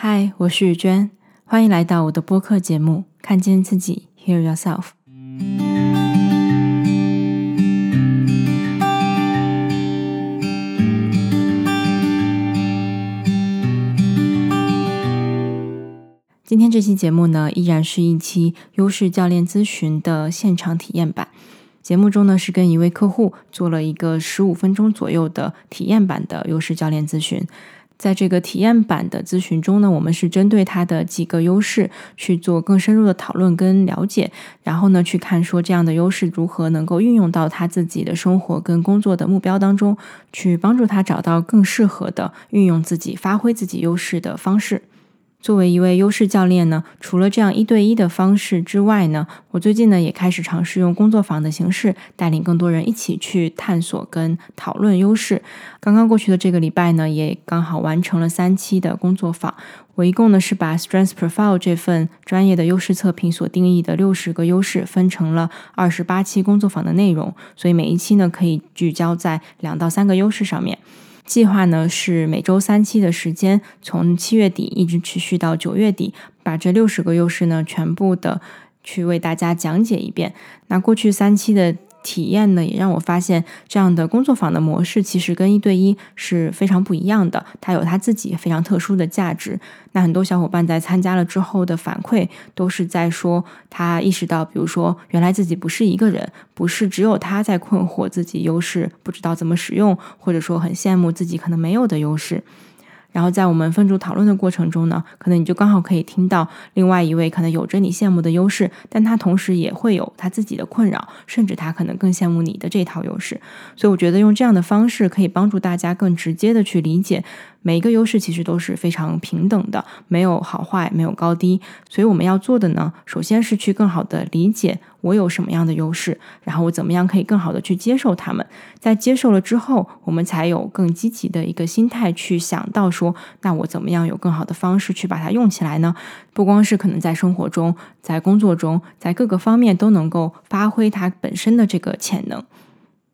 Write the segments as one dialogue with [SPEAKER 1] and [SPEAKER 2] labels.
[SPEAKER 1] 嗨，我是雨娟，欢迎来到我的播客节目《看见自己》，Hear Yourself。今天这期节目呢，依然是一期优势教练咨询的现场体验版。节目中呢，是跟一位客户做了一个十五分钟左右的体验版的优势教练咨询。在这个体验版的咨询中呢，我们是针对他的几个优势去做更深入的讨论跟了解，然后呢，去看说这样的优势如何能够运用到他自己的生活跟工作的目标当中，去帮助他找到更适合的运用自己、发挥自己优势的方式。作为一位优势教练呢，除了这样一对一的方式之外呢，我最近呢也开始尝试用工作坊的形式，带领更多人一起去探索跟讨论优势。刚刚过去的这个礼拜呢，也刚好完成了三期的工作坊。我一共呢是把 Strength Profile 这份专业的优势测评所定义的六十个优势分成了二十八期工作坊的内容，所以每一期呢可以聚焦在两到三个优势上面。计划呢是每周三期的时间，从七月底一直持续到九月底，把这六十个优势呢全部的去为大家讲解一遍。那过去三期的。体验呢，也让我发现这样的工作坊的模式其实跟一对一是非常不一样的，它有它自己非常特殊的价值。那很多小伙伴在参加了之后的反馈，都是在说他意识到，比如说原来自己不是一个人，不是只有他在困惑自己优势不知道怎么使用，或者说很羡慕自己可能没有的优势。然后在我们分组讨论的过程中呢，可能你就刚好可以听到另外一位可能有着你羡慕的优势，但他同时也会有他自己的困扰，甚至他可能更羡慕你的这套优势。所以我觉得用这样的方式可以帮助大家更直接的去理解。每一个优势其实都是非常平等的，没有好坏，没有高低。所以我们要做的呢，首先是去更好的理解我有什么样的优势，然后我怎么样可以更好的去接受他们。在接受了之后，我们才有更积极的一个心态去想到说，那我怎么样有更好的方式去把它用起来呢？不光是可能在生活中，在工作中，在各个方面都能够发挥它本身的这个潜能。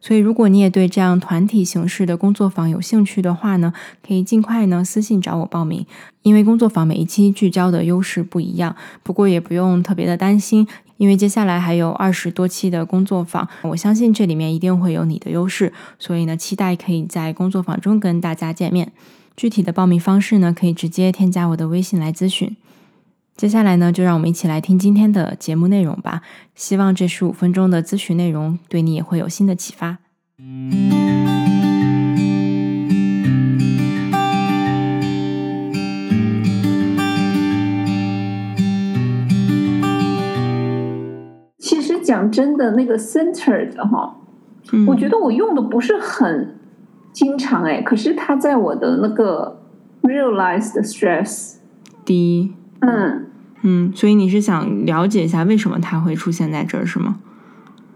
[SPEAKER 1] 所以，如果你也对这样团体形式的工作坊有兴趣的话呢，可以尽快呢私信找我报名。因为工作坊每一期聚焦的优势不一样，不过也不用特别的担心，因为接下来还有二十多期的工作坊，我相信这里面一定会有你的优势。所以呢，期待可以在工作坊中跟大家见面。具体的报名方式呢，可以直接添加我的微信来咨询。接下来呢，就让我们一起来听今天的节目内容吧。希望这十五分钟的咨询内容对你也会有新的启发。
[SPEAKER 2] 讲真的，那个 centered 哈，我觉得我用的不是很经常哎，可是它在我的那个 realized stress
[SPEAKER 1] 低。
[SPEAKER 2] 嗯
[SPEAKER 1] 嗯，所以你是想了解一下为什么它会出现在这儿是吗？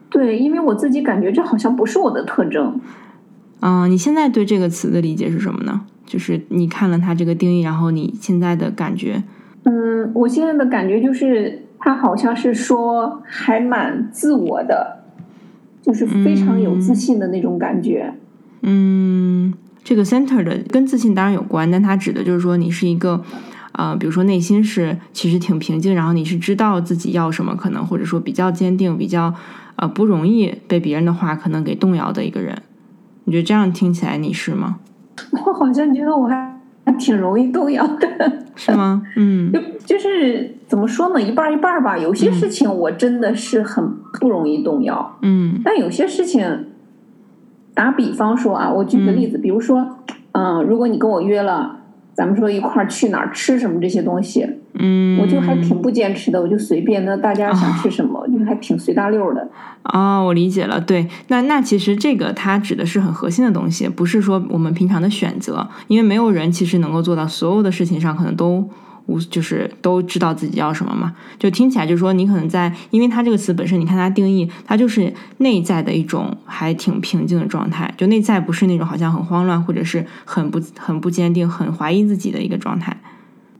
[SPEAKER 2] 对，因为我自己感觉这好像不是我的特征。
[SPEAKER 1] 嗯，你现在对这个词的理解是什么呢？就是你看了它这个定义，然后你现在的感觉？
[SPEAKER 2] 嗯，我现在的感觉就是它好像是说还蛮自我的，就是非常有自信的那种感觉。
[SPEAKER 1] 嗯，这个 center 的跟自信当然有关，但它指的就是说你是一个。啊，比如说内心是其实挺平静，然后你是知道自己要什么，可能或者说比较坚定，比较呃不容易被别人的话可能给动摇的一个人，你觉得这样听起来你是吗？
[SPEAKER 2] 我好像觉得我还还挺容易动摇的，
[SPEAKER 1] 是吗？嗯，
[SPEAKER 2] 就就是怎么说呢，一半一半吧。有些事情我真的是很不容易动摇，
[SPEAKER 1] 嗯，
[SPEAKER 2] 但有些事情，打比方说啊，我举个例子，比如说，嗯，如果你跟我约了。咱们说一块儿去哪儿吃什么这些东西，
[SPEAKER 1] 嗯，
[SPEAKER 2] 我就还挺不坚持的，我就随便。那大家想吃什么，就还挺随大溜的。
[SPEAKER 1] 哦，我理解了。对，那那其实这个它指的是很核心的东西，不是说我们平常的选择，因为没有人其实能够做到所有的事情上可能都。无就是都知道自己要什么嘛，就听起来就是说你可能在，因为它这个词本身，你看它定义，它就是内在的一种还挺平静的状态，就内在不是那种好像很慌乱或者是很不很不坚定、很怀疑自己的一个状态。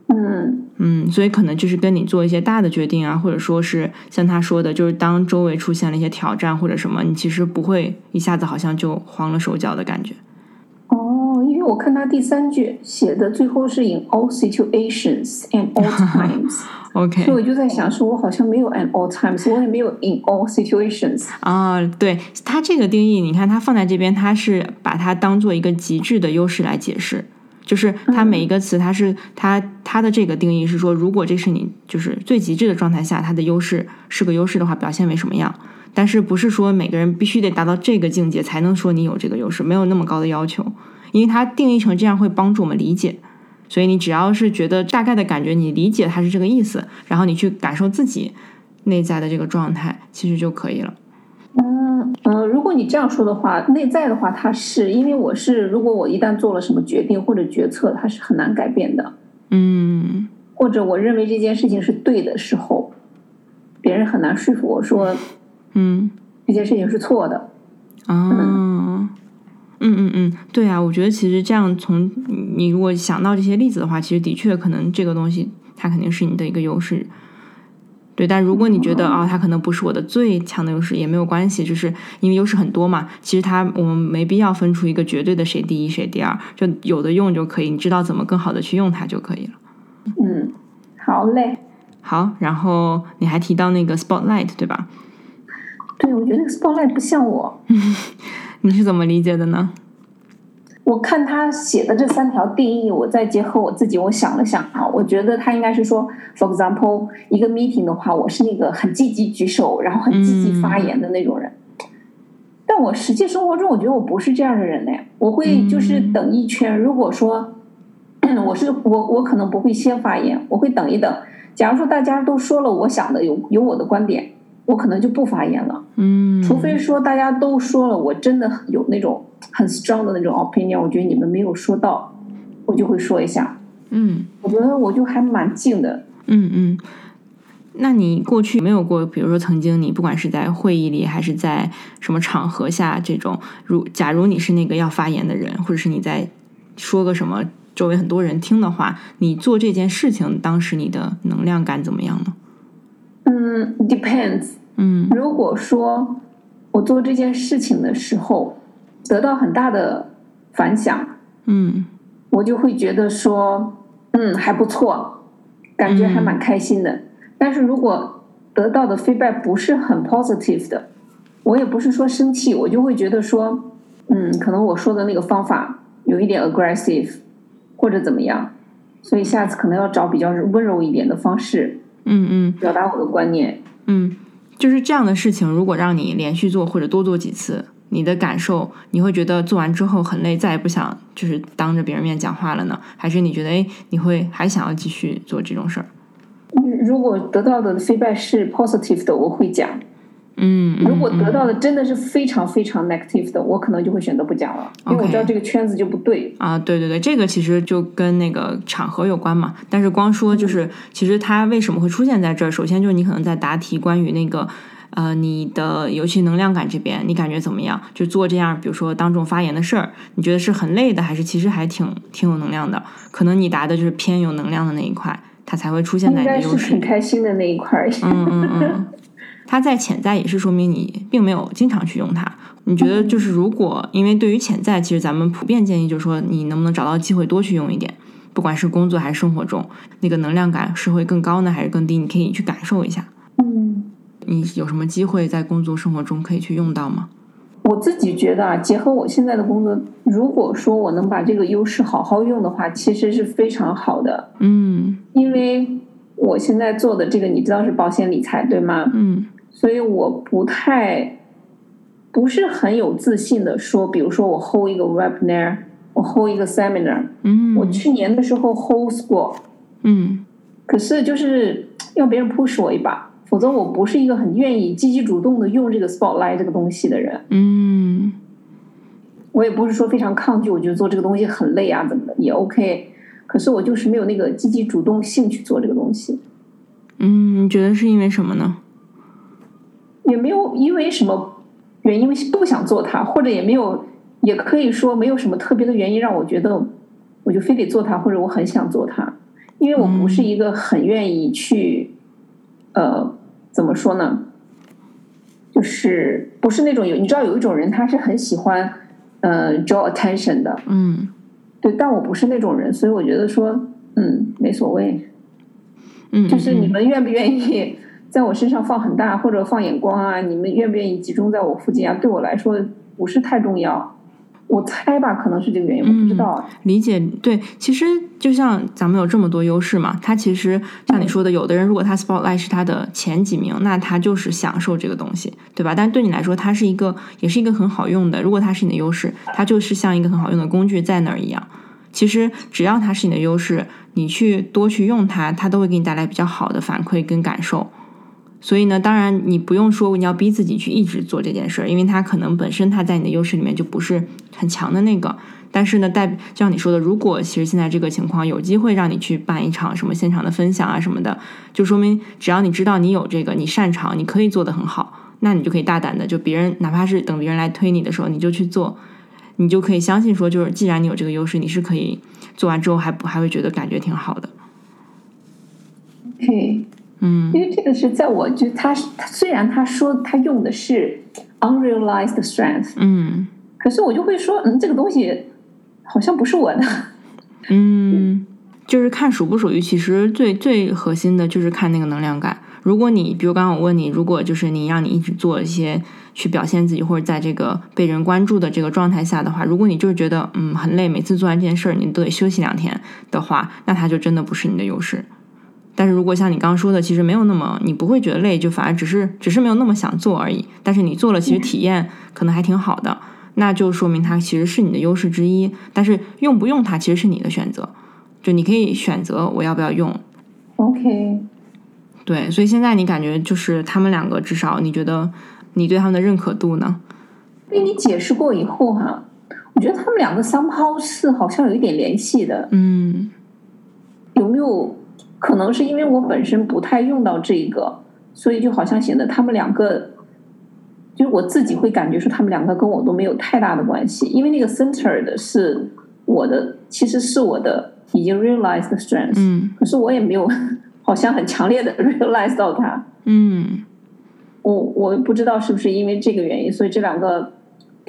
[SPEAKER 2] 嗯
[SPEAKER 1] 嗯，所以可能就是跟你做一些大的决定啊，或者说是像他说的，就是当周围出现了一些挑战或者什么，你其实不会一下子好像就慌了手脚的感觉。
[SPEAKER 2] 哦，因为。我看他第三句写的最后是 in all situations and all times。
[SPEAKER 1] OK，
[SPEAKER 2] 所以我就在想，说我好像没有 at all times，我也没有 in all situations。
[SPEAKER 1] 啊，对它这个定义，你看它放在这边，它是把它当做一个极致的优势来解释，就是它每一个词，它是它它的这个定义是说，如果这是你就是最极致的状态下，它的优势是个优势的话，表现为什么样？但是不是说每个人必须得达到这个境界才能说你有这个优势，没有那么高的要求，因为它定义成这样会帮助我们理解。所以你只要是觉得大概的感觉，你理解它是这个意思，然后你去感受自己内在的这个状态，其实就可以了。
[SPEAKER 2] 嗯嗯，如果你这样说的话，内在的话，它是因为我是，如果我一旦做了什么决定或者决策，它是很难改变的。
[SPEAKER 1] 嗯，
[SPEAKER 2] 或者我认为这件事情是对的时候，别人很难说服我说，
[SPEAKER 1] 嗯，
[SPEAKER 2] 这件事情是错的。
[SPEAKER 1] 啊。嗯嗯嗯，对啊，我觉得其实这样从你如果想到这些例子的话，其实的确可能这个东西它肯定是你的一个优势，对。但如果你觉得啊，它可能不是我的最强的优势，也没有关系，就是因为优势很多嘛。其实它我们没必要分出一个绝对的谁第一谁第二，就有的用就可以，你知道怎么更好的去用它就可以了。
[SPEAKER 2] 嗯，好嘞。
[SPEAKER 1] 好，然后你还提到那个 spotlight 对吧？
[SPEAKER 2] 对，我觉得那个 spotlight 不像我。
[SPEAKER 1] 你是怎么理解的呢？
[SPEAKER 2] 我看他写的这三条定义，我再结合我自己，我想了想啊，我觉得他应该是说，for example，一个 meeting 的话，我是那个很积极举手，然后很积极发言的那种人。但我实际生活中，我觉得我不是这样的人呢。我会就是等一圈，如果说 我是我，我可能不会先发言，我会等一等。假如说大家都说了我想的，有有我的观点。我可能就不发言了，
[SPEAKER 1] 嗯，
[SPEAKER 2] 除非说大家都说了，我真的有那种很 strong 的那种 opinion，我觉得你们没有说到，我就会说一下，
[SPEAKER 1] 嗯，
[SPEAKER 2] 我觉得我就还蛮静的，
[SPEAKER 1] 嗯嗯。那你过去没有过，比如说曾经你不管是在会议里还是在什么场合下，这种如假如你是那个要发言的人，或者是你在说个什么，周围很多人听的话，你做这件事情，当时你的能量感怎么样呢？
[SPEAKER 2] 嗯，depends。
[SPEAKER 1] 嗯，
[SPEAKER 2] 如果说我做这件事情的时候得到很大的反响，
[SPEAKER 1] 嗯，
[SPEAKER 2] 我就会觉得说，嗯，还不错，感觉还蛮开心的。但是如果得到的 feedback 不是很 positive 的，我也不是说生气，我就会觉得说，嗯，可能我说的那个方法有一点 aggressive 或者怎么样，所以下次可能要找比较温柔一点的方式，
[SPEAKER 1] 嗯嗯，
[SPEAKER 2] 表达我的观念，
[SPEAKER 1] 嗯。就是这样的事情，如果让你连续做或者多做几次，你的感受，你会觉得做完之后很累，再也不想就是当着别人面讲话了呢？还是你觉得哎，你会还想要继续做这种事儿？
[SPEAKER 2] 如果得到的 feedback 是 positive 的，我会讲。
[SPEAKER 1] 嗯，
[SPEAKER 2] 如果得到的真的是非常非常 negative 的，我可能就会选择不讲了，因为我知道这个圈子就不对
[SPEAKER 1] 啊。对对对，这个其实就跟那个场合有关嘛。但是光说就是，其实它为什么会出现在这儿？首先就是你可能在答题，关于那个呃你的尤其能量感这边，你感觉怎么样？就做这样，比如说当众发言的事儿，你觉得是很累的，还是其实还挺挺有能量的？可能你答的就是偏有能量的那一块，它才会出现在你的优势。
[SPEAKER 2] 很开心的那一块。
[SPEAKER 1] 嗯嗯嗯。它在潜在也是说明你并没有经常去用它。你觉得就是如果，因为对于潜在，其实咱们普遍建议就是说，你能不能找到机会多去用一点，不管是工作还是生活中，那个能量感是会更高呢，还是更低？你可以去感受一下。
[SPEAKER 2] 嗯，
[SPEAKER 1] 你有什么机会在工作生活中可以去用到吗？
[SPEAKER 2] 我自己觉得啊，结合我现在的工作，如果说我能把这个优势好好用的话，其实是非常好的。
[SPEAKER 1] 嗯，
[SPEAKER 2] 因为我现在做的这个，你知道是保险理财对吗？
[SPEAKER 1] 嗯。
[SPEAKER 2] 所以我不太不是很有自信的说，比如说我 hold 一个 webinar，我 hold 一个 seminar，
[SPEAKER 1] 嗯，
[SPEAKER 2] 我去年的时候 hold 过，
[SPEAKER 1] 嗯，
[SPEAKER 2] 可是就是要别人 push 我一把，否则我不是一个很愿意积极主动的用这个 spotlight 这个东西的人，
[SPEAKER 1] 嗯，
[SPEAKER 2] 我也不是说非常抗拒，我觉得做这个东西很累啊，怎么的也 OK，可是我就是没有那个积极主动性去做这个东西，
[SPEAKER 1] 嗯，你觉得是因为什么呢？
[SPEAKER 2] 也没有因为什么原因不想做它，或者也没有，也可以说没有什么特别的原因让我觉得我就非得做它，或者我很想做它，因为我不是一个很愿意去，呃，怎么说呢？就是不是那种有你知道有一种人他是很喜欢呃 draw attention 的，
[SPEAKER 1] 嗯，
[SPEAKER 2] 对，但我不是那种人，所以我觉得说，嗯，没所谓。
[SPEAKER 1] 嗯，
[SPEAKER 2] 就是你们愿不愿意在我身上放很大或者放眼光啊？你们愿不愿意集中在我附近啊？对我来说不是太重要。我猜吧，可能是这个原因，我不知道。
[SPEAKER 1] 理解对，其实就像咱们有这么多优势嘛，他其实像你说的，有的人如果他 spotlight 是他的前几名，那他就是享受这个东西，对吧？但对你来说，它是一个，也是一个很好用的。如果它是你的优势，它就是像一个很好用的工具在那儿一样。其实只要它是你的优势，你去多去用它，它都会给你带来比较好的反馈跟感受。所以呢，当然你不用说你要逼自己去一直做这件事儿，因为它可能本身它在你的优势里面就不是很强的那个。但是呢，代就像你说的，如果其实现在这个情况有机会让你去办一场什么现场的分享啊什么的，就说明只要你知道你有这个，你擅长，你可以做得很好，那你就可以大胆的，就别人哪怕是等别人来推你的时候，你就去做，你就可以相信说，就是既然你有这个优势，你是可以做完之后还不还会觉得感觉挺好的。
[SPEAKER 2] 嘿。
[SPEAKER 1] 嗯，
[SPEAKER 2] 因为这个是在我就他他虽然他说他用的是 unrealized strength，
[SPEAKER 1] 嗯，
[SPEAKER 2] 可是我就会说，嗯，这个东西好像不是我的。
[SPEAKER 1] 嗯，就是看属不属于，其实最最核心的就是看那个能量感。如果你比如刚刚我问你，如果就是你让你一直做一些去表现自己，或者在这个被人关注的这个状态下的话，如果你就是觉得嗯很累，每次做完这件事儿你都得休息两天的话，那它就真的不是你的优势。但是如果像你刚刚说的，其实没有那么，你不会觉得累，就反而只是只是没有那么想做而已。但是你做了，其实体验可能还挺好的，那就说明它其实是你的优势之一。但是用不用它，其实是你的选择，就你可以选择我要不要用。
[SPEAKER 2] OK，
[SPEAKER 1] 对，所以现在你感觉就是他们两个，至少你觉得你对他们的认可度呢？
[SPEAKER 2] 被你解释过以后哈，我觉得他们两个 somehow 是好像有一点联系的。
[SPEAKER 1] 嗯，
[SPEAKER 2] 有没有？可能是因为我本身不太用到这个，所以就好像显得他们两个，就是我自己会感觉说他们两个跟我都没有太大的关系。因为那个 center 的是我的，其实是我的已经 realized strength，
[SPEAKER 1] 嗯，
[SPEAKER 2] 可是我也没有 好像很强烈的 realize 到它，
[SPEAKER 1] 嗯，
[SPEAKER 2] 我我不知道是不是因为这个原因，所以这两个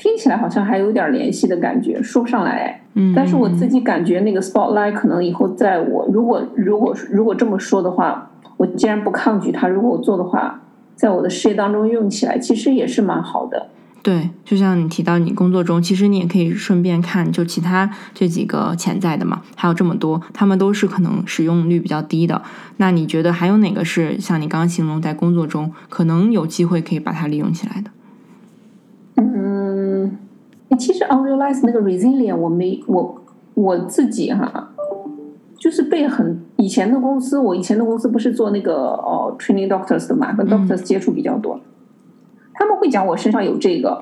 [SPEAKER 2] 听起来好像还有点联系的感觉，说不上来。
[SPEAKER 1] 嗯，
[SPEAKER 2] 但是我自己感觉那个 spotlight 可能以后在我如果如果如果这么说的话，我既然不抗拒它，如果我做的话，在我的事业当中用起来，其实也是蛮好的。
[SPEAKER 1] 对，就像你提到你工作中，其实你也可以顺便看，就其他这几个潜在的嘛，还有这么多，他们都是可能使用率比较低的。那你觉得还有哪个是像你刚刚形容在工作中可能有机会可以把它利用起来的？
[SPEAKER 2] 嗯。其实 unrealized 那个 resilient 我没我我自己哈，就是被很以前的公司，我以前的公司不是做那个哦 training doctors 的嘛，跟 doctors 接触比较多，他们会讲我身上有这个，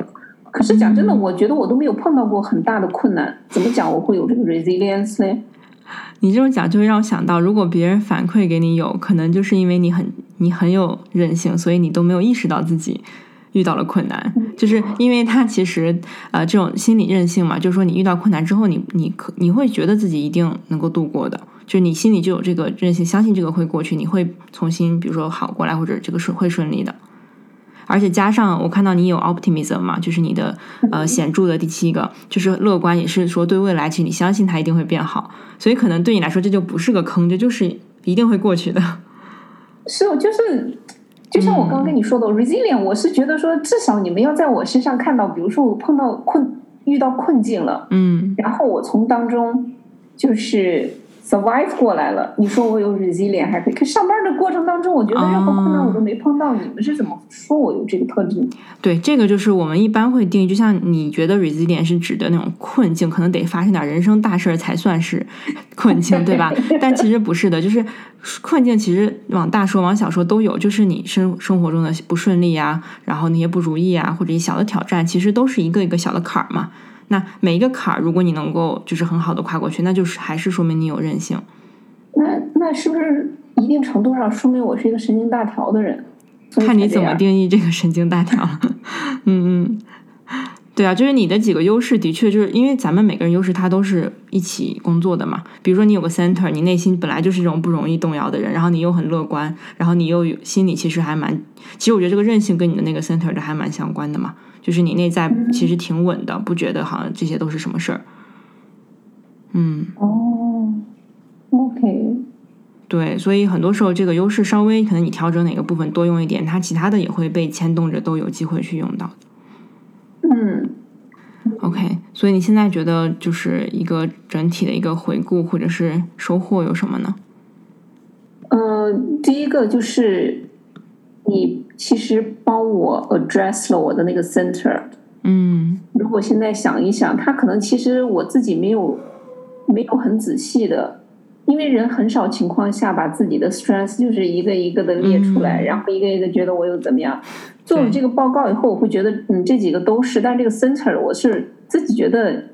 [SPEAKER 2] 可是讲真的，我觉得我都没有碰到过很大的困难，怎么讲我会有这个 resilience 呢？
[SPEAKER 1] 你这种讲就会让我想到，如果别人反馈给你有可能就是因为你很你很有韧性，所以你都没有意识到自己。遇到了困难，就是因为他其实呃这种心理韧性嘛，就是说你遇到困难之后，你你可你会觉得自己一定能够度过的，就是你心里就有这个韧性，相信这个会过去，你会重新比如说好过来，或者这个是会顺利的。而且加上我看到你有 optimism 嘛，就是你的呃显著的第七个，就是乐观，也是说对未来其实你相信它一定会变好，所以可能对你来说这就不是个坑，这就是一定会过去的。
[SPEAKER 2] 是，就是。就像我刚刚跟你说的，resilient，我是觉得说，至少你们要在我身上看到，比如说我碰到困，遇到困境了，
[SPEAKER 1] 嗯，
[SPEAKER 2] 然后我从当中就是。Survive 过来了，你说我有 resilient 还可以，可上班的过程当中，我觉得任何困难我都没碰到。你们是怎么说我有这个特质？
[SPEAKER 1] 对，这个就是我们一般会定义，就像你觉得 resilient 是指的那种困境，可能得发生点人生大事才算是困境，对吧？但其实不是的，就是困境其实往大说、往小说都有，就是你生生活中的不顺利啊，然后那些不如意啊，或者一小的挑战，其实都是一个一个小的坎儿嘛。那每一个坎儿，如果你能够就是很好的跨过去，那就是还是说明你有韧性。
[SPEAKER 2] 那那是不是一定程度上说明我是一个神经大条的人？
[SPEAKER 1] 看你怎么定义这个神经大条。嗯 嗯，对啊，就是你的几个优势，的确就是因为咱们每个人优势，它都是一起工作的嘛。比如说你有个 center，你内心本来就是这种不容易动摇的人，然后你又很乐观，然后你又有心里其实还蛮，其实我觉得这个韧性跟你的那个 center 的还蛮相关的嘛。就是你内在其实挺稳的，不觉得好像这些都是什么事儿。嗯，
[SPEAKER 2] 哦，OK，
[SPEAKER 1] 对，所以很多时候这个优势稍微可能你调整哪个部分多用一点，它其他的也会被牵动着，都有机会去用到。
[SPEAKER 2] 嗯
[SPEAKER 1] ，OK，所以你现在觉得就是一个整体的一个回顾或者是收获有什么呢？
[SPEAKER 2] 呃，第一个就是你其实帮我 address 了我的那个 center。
[SPEAKER 1] 嗯，
[SPEAKER 2] 如果现在想一想，他可能其实我自己没有没有很仔细的，因为人很少情况下把自己的 stress 就是一个一个的列出来，然后一个一个觉得我又怎么样。做了这个报告以后，我会觉得嗯这几个都是，但这个 center 我是自己觉得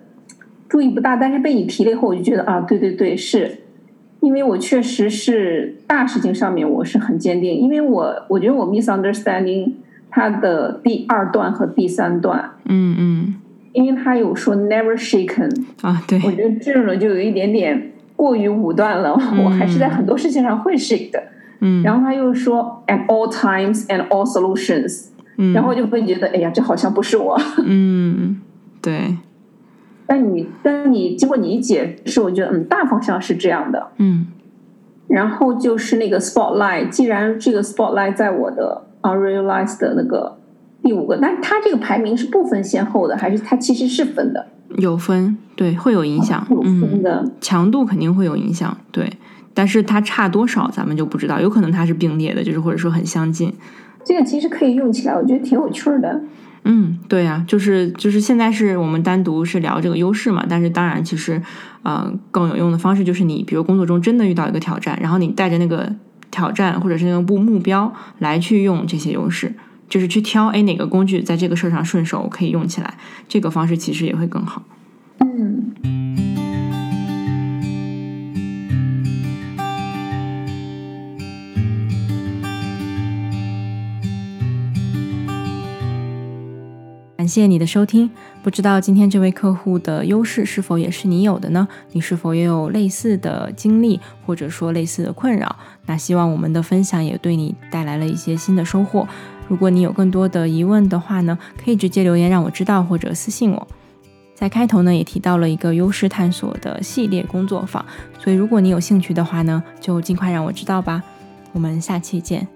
[SPEAKER 2] 注意不大，但是被你提了以后，我就觉得啊对对对，是因为我确实是大事情上面我是很坚定，因为我我觉得我 misunderstanding。它的第二段和第三段，
[SPEAKER 1] 嗯嗯，
[SPEAKER 2] 因为他有说 never shaken
[SPEAKER 1] 啊，对，
[SPEAKER 2] 我觉得这种就有一点点过于武断了，我还是在很多事情上会 shake 的，
[SPEAKER 1] 嗯，
[SPEAKER 2] 然后他又说 at all times and all solutions，
[SPEAKER 1] 嗯，
[SPEAKER 2] 然后就会觉得哎呀，这好像不是我，
[SPEAKER 1] 嗯，对，
[SPEAKER 2] 但你但你经过你一解释，我觉得嗯，大方向是这样的，
[SPEAKER 1] 嗯，
[SPEAKER 2] 然后就是那个 spotlight，既然这个 spotlight 在我的。Unrealized 的那个第五个，但它这个排名是不分先后的，还是它其实是分的？
[SPEAKER 1] 有分，对，会有影响，
[SPEAKER 2] 有分的
[SPEAKER 1] 强度肯定会有影响，对，但是它差多少咱们就不知道，有可能它是并列的，就是或者说很相近。
[SPEAKER 2] 这个其实可以用起来，我觉得挺有趣的。
[SPEAKER 1] 嗯，对呀，就是就是现在是我们单独是聊这个优势嘛，但是当然其实，呃，更有用的方式就是你比如工作中真的遇到一个挑战，然后你带着那个。挑战或者是那个目目标来去用这些优势，就是去挑哎哪个工具在这个事儿上顺手可以用起来，这个方式其实也会更好。
[SPEAKER 2] 嗯。
[SPEAKER 1] 感谢你的收听。不知道今天这位客户的优势是否也是你有的呢？你是否也有类似的经历，或者说类似的困扰？那希望我们的分享也对你带来了一些新的收获。如果你有更多的疑问的话呢，可以直接留言让我知道，或者私信我。在开头呢也提到了一个优势探索的系列工作坊，所以如果你有兴趣的话呢，就尽快让我知道吧。我们下期见。